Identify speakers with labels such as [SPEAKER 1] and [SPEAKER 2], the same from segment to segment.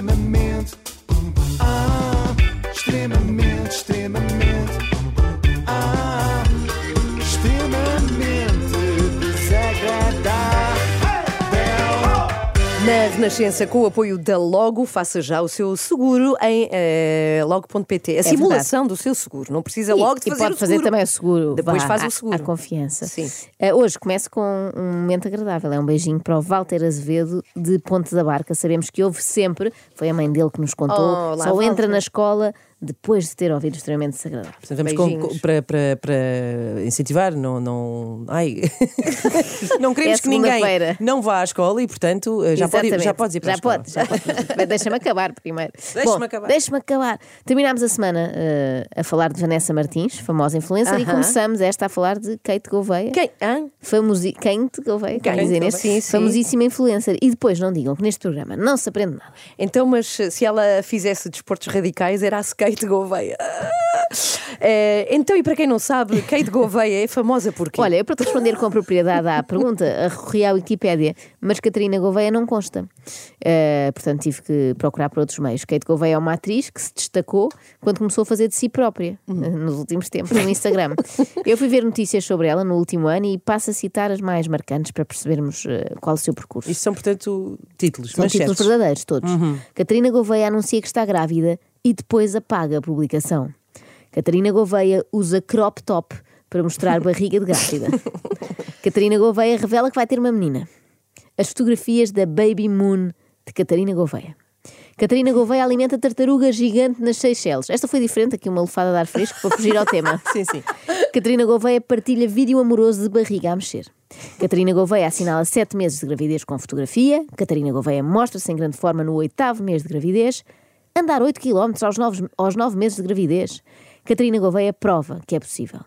[SPEAKER 1] extremamente,
[SPEAKER 2] Renascença, com o apoio da Logo, faça já o seu seguro em eh, logo.pt. A simulação do seu seguro. Não precisa logo de
[SPEAKER 3] e
[SPEAKER 2] fazer
[SPEAKER 3] pode
[SPEAKER 2] o
[SPEAKER 3] fazer
[SPEAKER 2] seguro.
[SPEAKER 3] também o seguro.
[SPEAKER 2] Depois
[SPEAKER 3] Vá,
[SPEAKER 2] faz o seguro.
[SPEAKER 3] À confiança.
[SPEAKER 2] Sim.
[SPEAKER 3] Eh, hoje começo com um momento agradável. É um beijinho para o Walter Azevedo de Ponte da Barca. Sabemos que houve sempre, foi a mãe dele que nos contou,
[SPEAKER 2] Oh,
[SPEAKER 3] só entra
[SPEAKER 2] Walter.
[SPEAKER 3] na escola depois de ter ouvido extremamente desagradável.
[SPEAKER 4] Portanto, vamos para, para, para incentivar, não, não, ai, não queremos
[SPEAKER 3] É
[SPEAKER 4] que ninguém não vá à escola e, portanto, eh, já, pode, já podes ir para
[SPEAKER 3] já
[SPEAKER 4] a escola.
[SPEAKER 3] pode, já pode. Deixa-me acabar primeiro.
[SPEAKER 4] Deixa-me acabar.
[SPEAKER 3] Deixa-me acabar. Terminámos a semana eh, a falar de Vanessa Martins, famosa influencer, e
[SPEAKER 2] Aham.
[SPEAKER 3] começamos esta a falar de Kate Gouveia.
[SPEAKER 2] Quem? Hã?
[SPEAKER 3] Famosi... Kate Gouveia,
[SPEAKER 2] Kate Gouveia. Sim, sim.
[SPEAKER 3] famosíssima influencer. E depois não digam que neste programa não se aprende nada.
[SPEAKER 2] Então, mas se ela fizesse desportos radicais, era a Skate Gouveia. Eh, então, e para quem não sabe, Kate Gouveia é famosa por quê?
[SPEAKER 3] Olha, eu para te responder com propriedade à pergunta, recorri à Wikipédia, mas Catarina Gouveia não consta. Eh, portanto, tive que procurar por outros meios. Kate Gouveia é uma atriz que se destacou quando começou a fazer de si própria,
[SPEAKER 2] Uhum.
[SPEAKER 3] eh, nos últimos tempos, no Instagram. eu fui ver notícias sobre ela no último ano e passo a citar as mais marcantes para percebermos qual o seu percurso.
[SPEAKER 4] Isto são, portanto, títulos.
[SPEAKER 3] São títulos
[SPEAKER 4] manchetes.
[SPEAKER 3] verdadeiros, todos. Catarina Gouveia anuncia que está grávida e depois apaga a publicação. Catarina Gouveia usa crop top para mostrar barriga de grávida. Catarina Gouveia revela que vai ter uma menina. As fotografias da Baby Moon de Catarina Gouveia. Catarina Gouveia alimenta tartaruga gigante nas Seychelles. Esta foi diferente, aqui uma lefada de ar fresco para fugir ao tema.
[SPEAKER 4] Sim, sim.
[SPEAKER 3] Catarina Gouveia partilha vídeo amoroso de barriga a mexer. Catarina Gouveia assinala sete meses de gravidez com fotografia. Catarina Gouveia mostra-se em grande forma no oitavo mês de gravidez. Andar 8 km aos nove, aos nove meses de gravidez. Catarina Gouveia prova que é possível.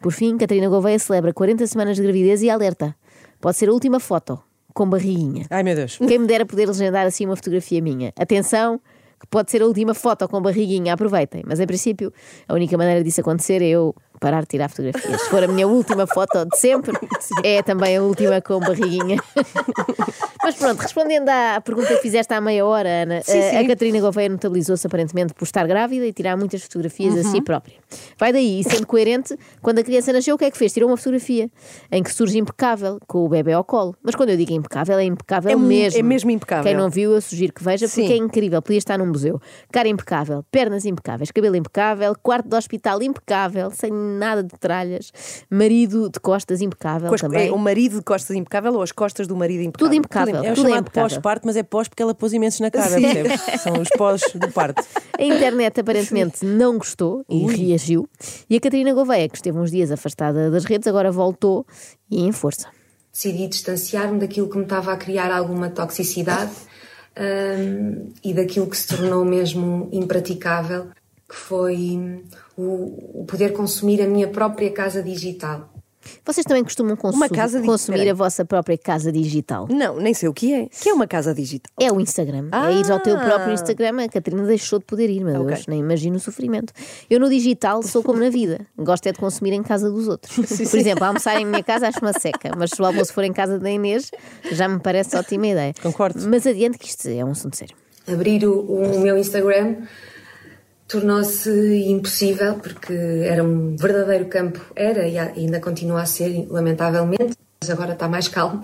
[SPEAKER 3] Por fim, Catarina Gouveia celebra 40 semanas de gravidez e alerta. Pode ser a última foto, com barriguinha.
[SPEAKER 4] Ai, meu Deus.
[SPEAKER 3] Quem me dera poder legendar assim uma fotografia minha. Atenção, que pode ser a última foto com barriguinha, aproveitem. Mas em princípio, a única maneira disso acontecer é eu parar de tirar fotografias. Se for a minha última foto de sempre, é também a última com barriguinha. Mas pronto, respondendo à pergunta que fizeste há meia hora, Ana, a- a Catarina Gouveia notabilizou-se aparentemente por estar grávida e tirar muitas fotografias a si própria. Vai daí, e sendo coerente, quando a criança nasceu, o que é que fez? Tirou uma fotografia em que surge impecável, com o bebê ao colo. Mas quando eu digo impecável, é impecável
[SPEAKER 2] É mu-
[SPEAKER 3] mesmo.
[SPEAKER 2] é mesmo impecável.
[SPEAKER 3] Quem não viu, eu sugiro que veja, porque
[SPEAKER 2] Sim.
[SPEAKER 3] é incrível. Podia estar num museu. Cara impecável, pernas impecáveis, cabelo impecável, quarto de hospital impecável, sem nada de tralhas, marido de costas impecável
[SPEAKER 2] Com as-
[SPEAKER 3] também.
[SPEAKER 2] é o marido de costas impecável ou as costas do marido impecável?
[SPEAKER 3] Tudo impecável.
[SPEAKER 4] É o
[SPEAKER 3] tudo
[SPEAKER 4] chamado pós-parto, mas é pós porque ela pôs imensos na cara, percebes? São os pós do parto.
[SPEAKER 3] A internet aparentemente não gostou e reagiu. E a Catarina Gouveia, que esteve uns dias afastada das redes, agora voltou e em força.
[SPEAKER 5] decidi distanciar-me daquilo que me estava a criar alguma toxicidade hum, e daquilo que se tornou mesmo impraticável, que foi hum, o, o poder consumir a minha própria casa digital.
[SPEAKER 3] Vocês também costumam consu-
[SPEAKER 2] Uma casa di-
[SPEAKER 3] consumir a vossa própria casa digital?
[SPEAKER 2] Não, nem sei o que é. que é uma casa digital?
[SPEAKER 3] É o Instagram. É ir ao teu
[SPEAKER 2] Ah.
[SPEAKER 3] próprio Instagram. A Catarina deixou de poder ir, meu
[SPEAKER 2] Ok.
[SPEAKER 3] Deus, nem imagino o sofrimento. Eu no digital sou como na vida. Gosto é de consumir em casa dos outros. Por exemplo, almoçar em minha casa acho uma seca, mas se o almoço for em casa da Inês, já me parece ótima ideia.
[SPEAKER 4] Concordo.
[SPEAKER 3] Mas adiante que isto é um assunto sério.
[SPEAKER 5] Abrir o, o meu Instagram tornou-se impossível porque era um verdadeiro campo, era e ainda continua a ser, lamentavelmente, mas agora está mais calmo.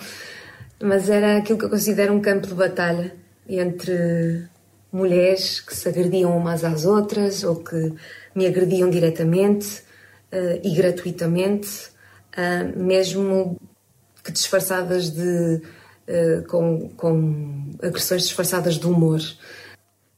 [SPEAKER 5] Mas era aquilo que eu considero um campo de batalha entre mulheres que se agrediam umas às outras ou que me agrediam diretamente eh, e gratuitamente, ah, mesmo que disfarçadas de. eh, com, com agressões disfarçadas de humor.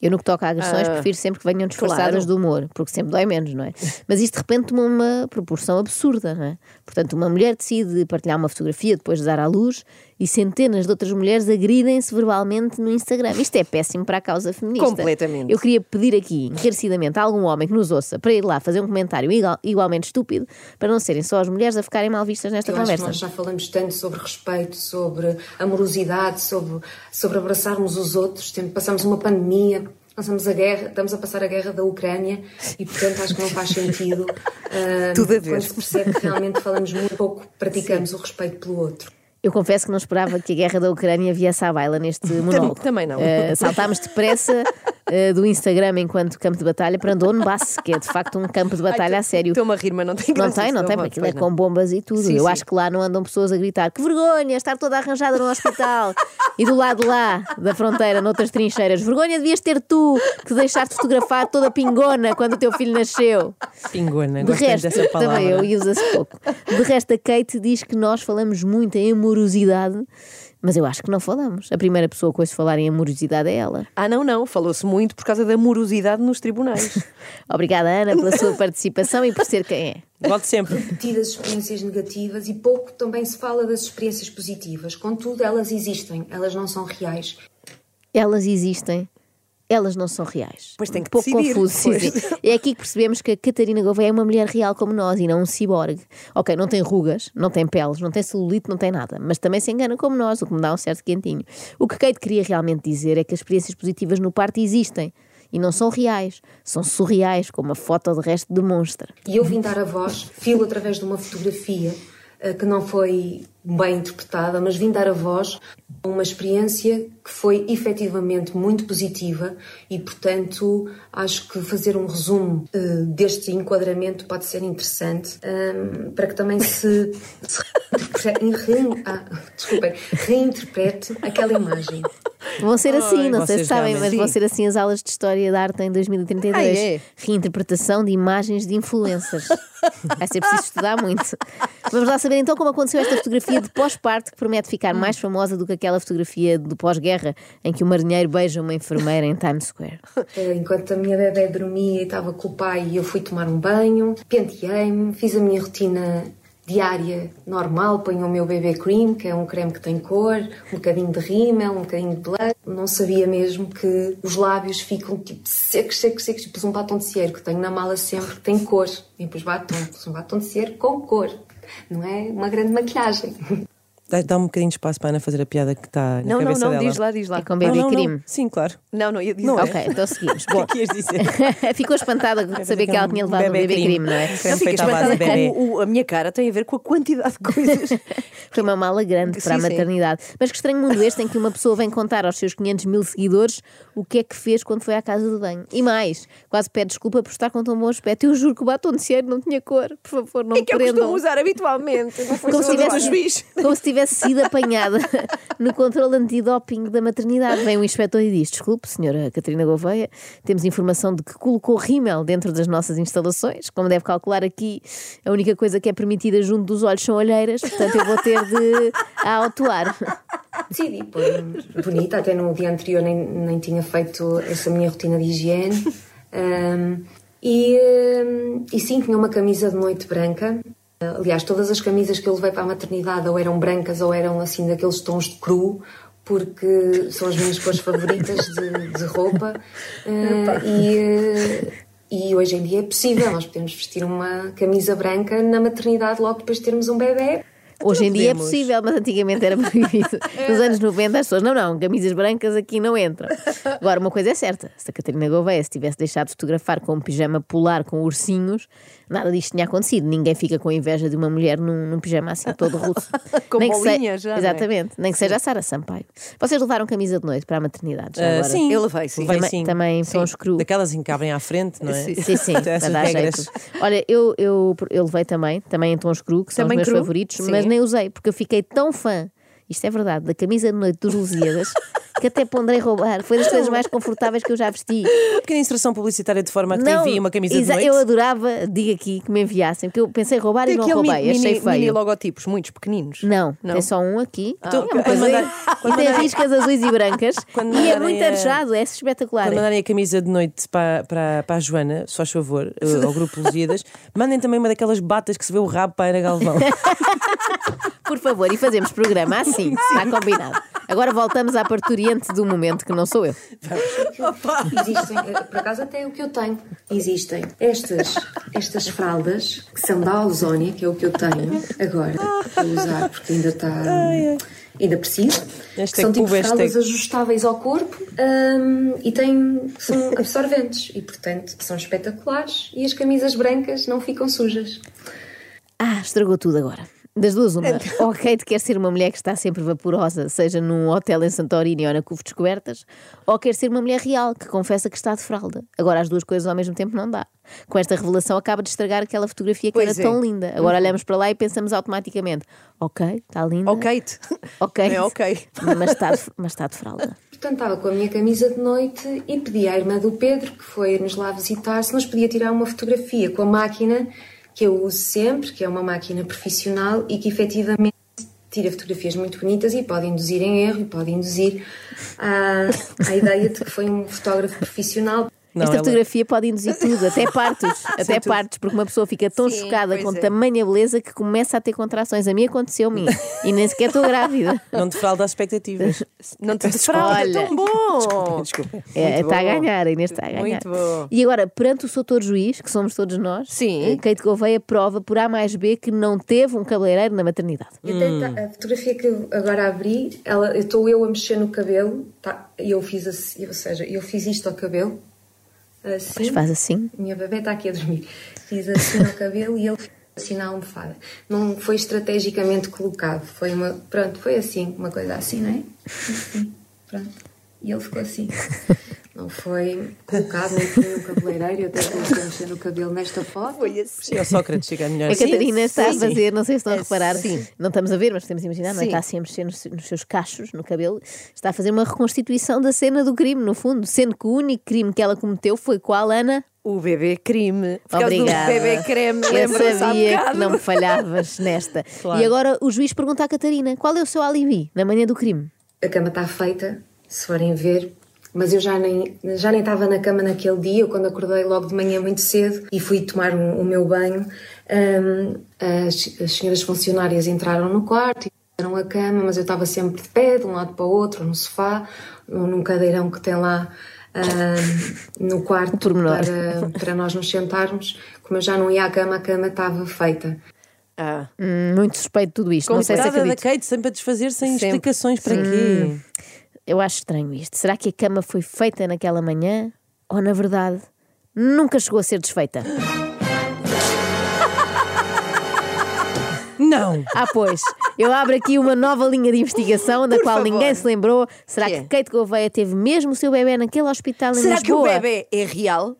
[SPEAKER 3] Eu, no que toca a agressões, prefiro sempre que venham disfarçadas
[SPEAKER 2] claro.
[SPEAKER 3] de humor, porque sempre dói menos, não é? Mas isto de repente tomou uma proporção absurda, não é? Portanto, uma mulher decide partilhar uma fotografia depois de dar à luz e centenas de outras mulheres agridem-se verbalmente no Instagram. Isto é péssimo para a causa feminista.
[SPEAKER 2] Completamente.
[SPEAKER 3] Eu queria pedir aqui, encarecidamente, a algum homem que nos ouça para ir lá fazer um comentário igual- igualmente estúpido para não serem só as mulheres a ficarem mal vistas nesta
[SPEAKER 5] Eu acho que
[SPEAKER 3] conversa.
[SPEAKER 5] nós já falamos tanto sobre respeito, sobre amorosidade, sobre, sobre abraçarmos os outros. Passamos uma pandemia, passamos a guerra, estamos a passar a guerra da Ucrânia e, portanto, acho que não faz sentido. ah,
[SPEAKER 2] Tudo a ver.
[SPEAKER 5] Quando se percebe que realmente falamos muito pouco, praticamos o respeito pelo outro.
[SPEAKER 3] Eu confesso que não esperava que a guerra da Ucrânia viesse à baila neste monólogo.
[SPEAKER 2] também não.
[SPEAKER 3] Eh, saltámos depressa eh, do Instagram enquanto campo de batalha para Donbass, que é de facto um campo de batalha a sério.
[SPEAKER 2] Estou-me a rir, mas não tem
[SPEAKER 3] Não tem, não tem, porque aquilo é com bombas e tudo.
[SPEAKER 2] Sim,
[SPEAKER 3] Eu
[SPEAKER 2] sim.
[SPEAKER 3] acho que lá não andam pessoas a gritar que vergonha estar toda arranjada no hospital e do lado lá da fronteira, noutras trincheiras. Vergonha devias ter tu que deixaste fotografar toda pingona quando o teu filho nasceu.
[SPEAKER 4] Pingona,
[SPEAKER 3] De resto,
[SPEAKER 4] dessa palavra.
[SPEAKER 3] também eu e usa-se pouco. De resto, a Kate diz que nós falamos muito em amorosidade, mas eu acho que não falamos. A primeira pessoa que ouço falar em amorosidade é ela.
[SPEAKER 2] Ah, não, não. Falou-se muito por causa da morosidade nos tribunais.
[SPEAKER 3] Obrigada, Ana, pela sua participação e por ser quem é.
[SPEAKER 4] Volte sempre.
[SPEAKER 5] Tidas experiências negativas e pouco também se fala das experiências positivas. Contudo, elas existem, elas não são reais.
[SPEAKER 3] Elas existem. Elas não são reais.
[SPEAKER 2] Pois tem que
[SPEAKER 3] um pouco
[SPEAKER 2] decidir,
[SPEAKER 3] confuso. sim,
[SPEAKER 2] pois.
[SPEAKER 3] sim. É aqui que percebemos que a Catarina Gouveia é uma mulher real como nós e não um ciborgue. Ok, não tem rugas, não tem peles, não tem celulite, não tem nada, mas também se engana como nós, o que me dá um certo quentinho. O que Kate queria realmente dizer é que as experiências positivas no parto existem e não são reais, são surreais, como a foto de resto demonstra.
[SPEAKER 5] E eu vim dar a voz, filo através de uma fotografia que não foi bem interpretada, mas vim dar a voz a uma experiência que foi efetivamente muito positiva e, portanto, acho que fazer um resumo eh, deste enquadramento pode ser interessante ehm, para que também se, se reinterpre- re- ah, desculpem, reinterprete aquela imagem.
[SPEAKER 3] Vão ser assim, não sei se
[SPEAKER 4] vocês
[SPEAKER 3] sabem, mas
[SPEAKER 4] realmente-
[SPEAKER 3] vão ser assim as aulas de História da Arte em 2032.
[SPEAKER 2] Ah, é?
[SPEAKER 3] Reinterpretação de imagens de influencers. Vai ser preciso estudar muito. Vamos lá saber então como aconteceu esta fotografia de pós-parto que promete ficar mais famosa do que aquela fotografia do pós-guerra em que o marinheiro beija uma enfermeira em Times Square.
[SPEAKER 5] Enquanto a minha bebê dormia e estava com o pai, eu fui tomar um banho, penteei-me, fiz a minha rotina diária normal, ponho o meu bebê cream, que é um creme que tem cor, um bocadinho de rímel, um bocadinho de blush. Não sabia mesmo que os lábios ficam tipo secos, secos, secos, tipo um batom de cera que tenho na mala sempre, que tem cor. E pus batom, pus um batom de cera com cor. Não é uma grande maquilhagem.
[SPEAKER 4] Dá, dá um bocadinho de espaço para a Ana fazer a piada que está na
[SPEAKER 2] não, não,
[SPEAKER 4] cabeça
[SPEAKER 2] não.
[SPEAKER 4] dela.
[SPEAKER 2] Diz lá, diz lá.
[SPEAKER 3] É com
[SPEAKER 4] Não,
[SPEAKER 3] baby
[SPEAKER 4] não, não.
[SPEAKER 3] cream.
[SPEAKER 4] Sim, claro.
[SPEAKER 2] Não, não ia dizer.
[SPEAKER 4] Não é.
[SPEAKER 3] Ok, então seguimos.
[SPEAKER 4] O
[SPEAKER 3] Bom,
[SPEAKER 4] que é que ias dizer?
[SPEAKER 3] ficou espantada de saber que ela tinha levado um bebê cream, não é?
[SPEAKER 2] Não,
[SPEAKER 4] de
[SPEAKER 2] espantada
[SPEAKER 4] bebê.
[SPEAKER 2] como o- a minha cara tem a ver com a quantidade de coisas.
[SPEAKER 3] Foi uma mala grande para a
[SPEAKER 2] Sim, sim.
[SPEAKER 3] maternidade. Mas que estranho mundo este em que uma pessoa vem contar aos seus 500 mil seguidores o que é que fez quando foi à casa de banho. E mais, quase pede desculpa por estar com tão bom aspecto. Eu juro que o batom de cera não tinha cor. Por favor, não
[SPEAKER 2] É
[SPEAKER 3] me
[SPEAKER 2] que eu
[SPEAKER 3] prendam.
[SPEAKER 2] costumo usar habitualmente. Não foi
[SPEAKER 3] Como
[SPEAKER 2] só
[SPEAKER 3] se,
[SPEAKER 2] do
[SPEAKER 3] tivesse,
[SPEAKER 2] juiz.
[SPEAKER 3] como se tivesse sido apanhada no controle antidoping da maternidade. Vem o inspetor e diz: Desculpe, senhora Catarina Gouveia, temos informação de que colocou rímel dentro das nossas instalações. Como deve calcular aqui, a única coisa que é permitida junto dos olhos são olheiras, portanto eu vou ter de a autuar.
[SPEAKER 5] Decidi pôr bonita, até no dia anterior nem, nem tinha feito essa minha rotina de higiene. Ahm, e, e sim, tinha uma camisa de noite branca. Aliás, todas as camisas que eu levei para a maternidade ou eram brancas ou eram assim daqueles tons de cru, porque são as minhas cores favoritas de, de roupa. Ah, e, ah, e hoje em dia é possível, nós podemos vestir uma camisa branca na maternidade logo depois de termos um bebê.
[SPEAKER 3] Hoje em dia é possível, mas antigamente era proibido. Nos anos 90 as pessoas, não, não, camisas brancas aqui não entram. Agora, uma coisa é certa: se a Catarina Gouveia se tivesse deixado de fotografar com um pijama polar com ursinhos, nada disto tinha acontecido. Ninguém fica com inveja de uma mulher num, num pijama assim todo russo.
[SPEAKER 2] Com
[SPEAKER 3] Nem que se-
[SPEAKER 2] bolinhas já, é?
[SPEAKER 3] Exatamente, nem que seja a Sara Sampaio. Vocês levaram camisa de noite para a maternidade? Já
[SPEAKER 4] Ah,
[SPEAKER 3] agora?
[SPEAKER 4] sim,
[SPEAKER 2] Eu levei, sim.
[SPEAKER 4] Levei,
[SPEAKER 3] Também,
[SPEAKER 4] sim.
[SPEAKER 3] também
[SPEAKER 2] Sim.
[SPEAKER 3] tons cru.
[SPEAKER 4] Daquelas em que abrem à frente, não é?
[SPEAKER 2] Sim.
[SPEAKER 3] Sim, para dar
[SPEAKER 4] regras.
[SPEAKER 3] jeito. Olha, eu, eu, eu levei também, também em tons cru, que são
[SPEAKER 2] Também
[SPEAKER 3] os meus
[SPEAKER 2] cru?
[SPEAKER 3] favoritos,
[SPEAKER 2] Sim.
[SPEAKER 3] mas nem usei, porque eu fiquei tão fã, isto é verdade, da camisa de noite dos Lusíadas, que até ponderei roubar. Foi das coisas mais confortáveis que eu já vesti.
[SPEAKER 4] Pequena instrução publicitária de forma a que te enviem uma camisa de noite.
[SPEAKER 3] Eu adorava, diga aqui, que me enviassem, porque eu pensei roubar
[SPEAKER 2] Tem
[SPEAKER 3] e não roubei,
[SPEAKER 2] mini,
[SPEAKER 3] achei
[SPEAKER 2] mini, mini
[SPEAKER 3] feio.
[SPEAKER 2] logotipos, muitos pequeninos.
[SPEAKER 3] Não,
[SPEAKER 2] Não?
[SPEAKER 3] tem só um aqui.
[SPEAKER 4] Então,
[SPEAKER 3] é uma
[SPEAKER 4] quando
[SPEAKER 3] coisa-
[SPEAKER 4] mandar- quando
[SPEAKER 3] e tem riscas azuis e brancas.
[SPEAKER 4] Quando
[SPEAKER 3] e é muito
[SPEAKER 4] a-
[SPEAKER 3] arejado, é espetacular.
[SPEAKER 4] Quando mandarem a camisa de noite para, para, para a Joana, se faz favor, eh, ao grupo Lusíadas, mandem também uma daquelas batas que se vê o rabo para a Galvão.
[SPEAKER 3] Por favor, e fazemos programa assim, está combinado. Agora voltamos à parturiente do momento, que não sou eu.
[SPEAKER 5] Existem, eh, por acaso até é o que eu tenho. Existem estas, estas fraldas que são da Alzónia, que é o que eu tenho agora, vou usar porque ainda está. Ainda preciso. São tipo fraldas ajustáveis ao corpo hum, e têm, são absorventes e, portanto, são espetaculares e as camisas brancas não ficam sujas.
[SPEAKER 3] Ah, estragou tudo agora. Das duas, uma. Ou a Kate quer ser uma mulher que está sempre vaporosa, seja num hotel em Santorini ou na Cuve Descobertas, ou quer ser uma mulher real, que confessa que está de fralda. Agora, as duas coisas ao mesmo tempo não dá. Com esta revelação, acaba de estragar aquela fotografia que
[SPEAKER 2] Pois
[SPEAKER 3] era
[SPEAKER 2] é.
[SPEAKER 3] tão linda. Agora olhamos para lá e pensamos automaticamente: ok, está linda.
[SPEAKER 2] Kate.
[SPEAKER 3] ok.
[SPEAKER 2] É ok.
[SPEAKER 3] Mas está de, mas está de fralda.
[SPEAKER 5] Portanto, estava com a minha camisa de noite e pedi à irmã do Pedro, que foi nos lá visitar, se nos podia tirar uma fotografia com a máquina que eu uso sempre, que é uma máquina profissional e que efetivamente tira fotografias muito bonitas e pode induzir em erro e pode induzir à, à ideia de que foi um fotógrafo profissional.
[SPEAKER 4] Não,
[SPEAKER 3] Esta
[SPEAKER 4] ela-
[SPEAKER 3] fotografia pode induzir tudo, até partos. até
[SPEAKER 2] tudo.
[SPEAKER 3] partos, porque uma pessoa fica tão
[SPEAKER 2] Sim,
[SPEAKER 3] chocada com
[SPEAKER 2] é.
[SPEAKER 3] tamanha beleza que começa a ter contrações. A mim aconteceu-me e nem sequer estou grávida.
[SPEAKER 4] Não te fralda as expectativas.
[SPEAKER 2] Não te
[SPEAKER 3] Olha.
[SPEAKER 2] fralda, tão bom.
[SPEAKER 4] Desculpa.
[SPEAKER 3] É, está a ganhar, a Inês está a ganhar.
[SPEAKER 2] Muito bom.
[SPEAKER 3] E agora, perante o Soutor Juiz, que somos todos nós,
[SPEAKER 2] Sim.
[SPEAKER 3] eh, Kate Gouveia prova por A mais B que não teve um cabeleireiro na maternidade.
[SPEAKER 5] Tá- a fotografia que eu agora abri, ela, eu estou eu a mexer no cabelo, tá, e eu fiz assim, ou seja, eu fiz isto ao cabelo, assim.
[SPEAKER 3] Mas faz assim.
[SPEAKER 5] Minha bebê está aqui a dormir. Fiz assim no cabelo e ele fez assim na almofada. Não foi estrategicamente colocado, foi uma, pronto, foi assim, uma coisa assim, não é? Assim, pronto. E ele ficou assim. Não foi colocado, nem foi um cabeleireiro, eu até comecei a mexer no cabelo nesta foto.
[SPEAKER 2] Foi assim.
[SPEAKER 4] Sim, o Sócrates chega melhor.
[SPEAKER 3] A Catarina está a
[SPEAKER 2] sim.
[SPEAKER 3] fazer, não sei se estão a
[SPEAKER 2] É,
[SPEAKER 3] reparar,
[SPEAKER 2] sim.
[SPEAKER 3] não estamos a ver, mas podemos imaginar, não é? Está assim a mexer nos, nos seus cachos, no cabelo, está a fazer uma reconstituição da cena do crime, no fundo, sendo que o único crime que ela cometeu foi qual, Ana?
[SPEAKER 2] O bebê crime. Por
[SPEAKER 3] Obrigada.
[SPEAKER 2] bebê creme,
[SPEAKER 3] Eu sabia que não me falhavas nesta.
[SPEAKER 4] Claro.
[SPEAKER 3] E agora o juiz pergunta à Catarina: qual é o seu alibi na manhã do crime?
[SPEAKER 5] A cama está feita, se forem ver. Mas eu já nem, já nem estava na cama naquele dia, eu quando acordei logo de manhã muito cedo e fui tomar um- o meu banho, hum, as, as senhoras funcionárias entraram no quarto e fizeram a cama, mas eu estava sempre de pé, de um lado para o outro, no sofá, num num cadeirão que tem lá hum, no quarto para, para nós nos sentarmos. Como eu já não ia à cama, a cama estava feita.
[SPEAKER 2] Ah,
[SPEAKER 3] Hum, muito suspeito tudo isto. Não sei se
[SPEAKER 4] da. Kate, sempre a desfazer sem
[SPEAKER 2] Sempre.
[SPEAKER 4] explicações para quê.
[SPEAKER 3] Eu acho estranho isto. Será que a cama foi feita naquela manhã? Ou, na verdade, nunca chegou a ser desfeita?
[SPEAKER 4] Não!
[SPEAKER 3] Ah, pois. Eu abro aqui uma nova linha de investigação da
[SPEAKER 2] Por
[SPEAKER 3] qual
[SPEAKER 2] favor.
[SPEAKER 3] ninguém se lembrou. Será
[SPEAKER 2] Que
[SPEAKER 3] que? Kate Gouveia teve mesmo o seu bebê naquele hospital em
[SPEAKER 2] será que o
[SPEAKER 3] Lisboa?
[SPEAKER 2] bebê é real?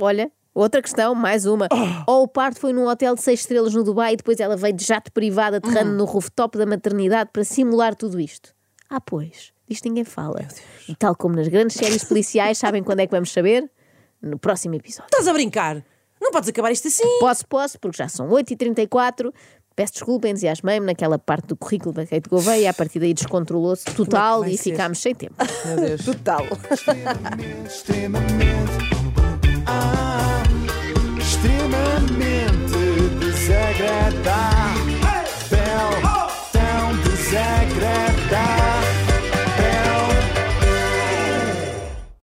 [SPEAKER 3] Olha, outra questão, mais uma.
[SPEAKER 2] Oh.
[SPEAKER 3] Ou o parto foi num hotel de seis estrelas no Dubai e depois ela veio de jato privado aterrando
[SPEAKER 2] Hum.
[SPEAKER 3] no rooftop da maternidade para simular tudo isto? Ah, pois. Disto ninguém fala. E tal como nas grandes séries policiais, sabem quando é que vamos saber? No próximo episódio.
[SPEAKER 4] Estás a brincar? Não podes acabar isto assim?
[SPEAKER 3] Posso, posso, porque já são 8h34. Peço desculpa, entusiasmei-me naquela parte do currículo da Kate Gouveia e a partir daí descontrolou-se é total
[SPEAKER 4] é
[SPEAKER 3] e ficámos sem tempo.
[SPEAKER 4] Meu Deus.
[SPEAKER 2] Total.
[SPEAKER 1] extremamente, extremamente, ah, extremamente desagradável.